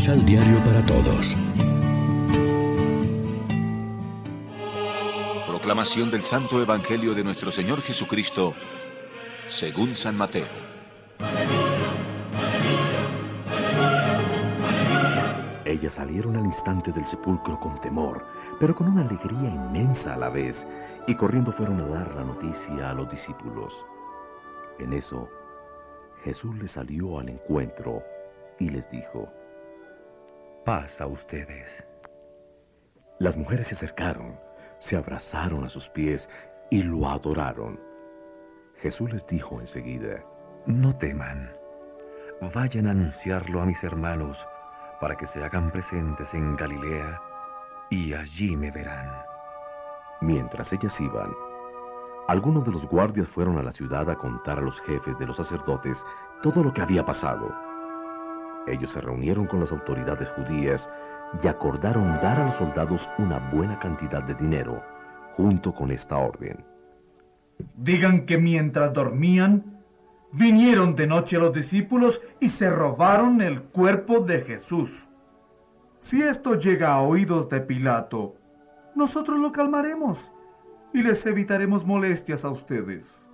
Misal Diario para Todos. Proclamación del Santo Evangelio de nuestro Señor Jesucristo, según San Mateo. Ellas salieron al instante del sepulcro con temor, pero con una alegría inmensa a la vez, y corriendo fueron a dar la noticia a los discípulos. En eso, Jesús les salió al encuentro y les dijo, A ustedes. Las mujeres se acercaron, se abrazaron a sus pies y lo adoraron. Jesús les dijo enseguida, No teman, vayan a anunciarlo a mis hermanos para que se hagan presentes en Galilea y allí me verán. Mientras ellas iban, algunos de los guardias fueron a la ciudad a contar a los jefes de los sacerdotes todo lo que había pasado. Ellos se reunieron con las autoridades judías y acordaron dar a los soldados una buena cantidad de dinero, junto con esta orden. Digan que mientras dormían, vinieron de noche los discípulos y se robaron el cuerpo de Jesús. Si esto llega a oídos de Pilato, nosotros lo calmaremos y les evitaremos molestias a ustedes.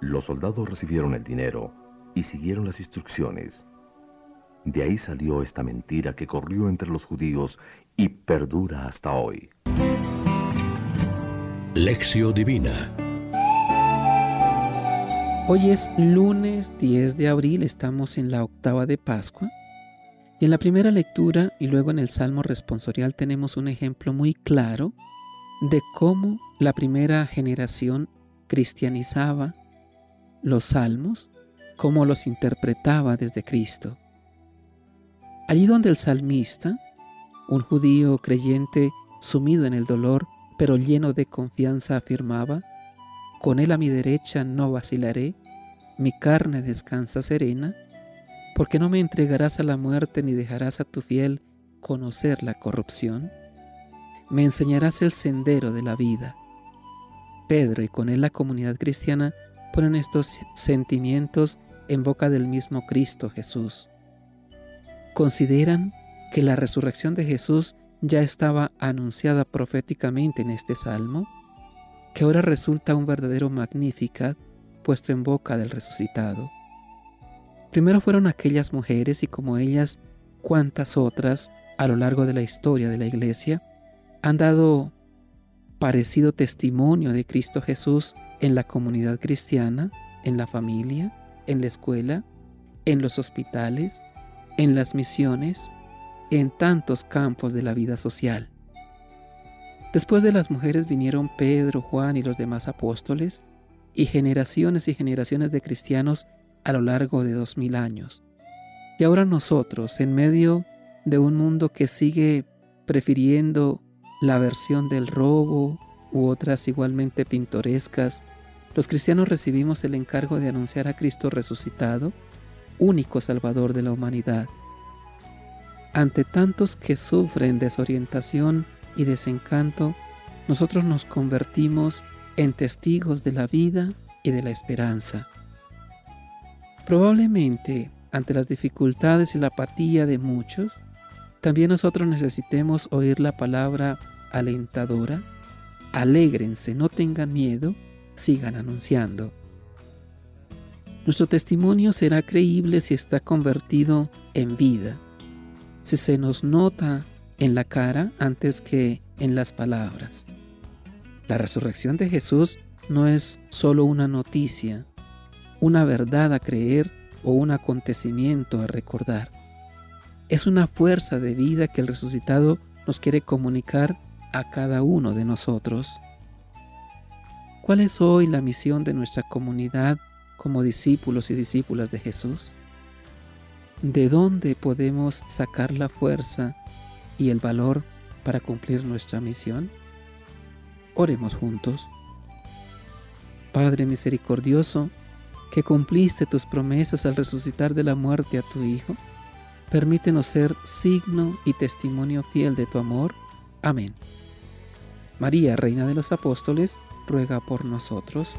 Los soldados recibieron el dinero y siguieron las instrucciones. De ahí salió esta mentira que corrió entre los judíos y perdura hasta hoy. Lección Divina Hoy es lunes 10 de abril, estamos en la octava de Pascua. Y en la primera lectura y luego en el Salmo responsorial tenemos un ejemplo muy claro de cómo la primera generación cristianizaba los salmos, cómo los interpretaba desde Cristo. Allí donde el salmista, un judío creyente sumido en el dolor, pero lleno de confianza, afirmaba, Con él a mi derecha no vacilaré, mi carne descansa serena, porque no me entregarás a la muerte ni dejarás a tu fiel conocer la corrupción. Me enseñarás el sendero de la vida. Pedro y con él la comunidad cristiana ponen estos sentimientos en boca del mismo Cristo Jesús consideran que la resurrección de Jesús ya estaba anunciada proféticamente en este salmo, que ahora resulta un verdadero magnífica puesto en boca del resucitado. Primero fueron aquellas mujeres y como ellas, cuantas otras a lo largo de la historia de la iglesia han dado parecido testimonio de Cristo Jesús en la comunidad cristiana, en la familia, en la escuela, en los hospitales, en las misiones, en tantos campos de la vida social. Después de las mujeres vinieron Pedro, Juan y los demás apóstoles, y generaciones y generaciones de cristianos a lo largo de dos mil años. Y ahora nosotros, en medio de un mundo que sigue prefiriendo la versión del robo u otras igualmente pintorescas, los cristianos recibimos el encargo de anunciar a Cristo resucitado único Salvador de la humanidad. Ante tantos que sufren desorientación y desencanto, nosotros nos convertimos en testigos de la vida y de la esperanza. Probablemente, ante las dificultades y la apatía de muchos, también nosotros necesitemos oír la palabra alentadora, alégrense, no tengan miedo, sigan anunciando. Nuestro testimonio será creíble si está convertido en vida, si se nos nota en la cara antes que en las palabras. La resurrección de Jesús no es solo una noticia, una verdad a creer o un acontecimiento a recordar. Es una fuerza de vida que el resucitado nos quiere comunicar a cada uno de nosotros. ¿Cuál es hoy la misión de nuestra comunidad como discípulos y discípulas de Jesús? ¿De dónde podemos sacar la fuerza y el valor para cumplir nuestra misión? Oremos juntos. Padre misericordioso, que cumpliste tus promesas al resucitar de la muerte a tu Hijo, permítenos ser signo y testimonio fiel de tu amor. Amén. María, Reina de los Apóstoles, ruega por nosotros.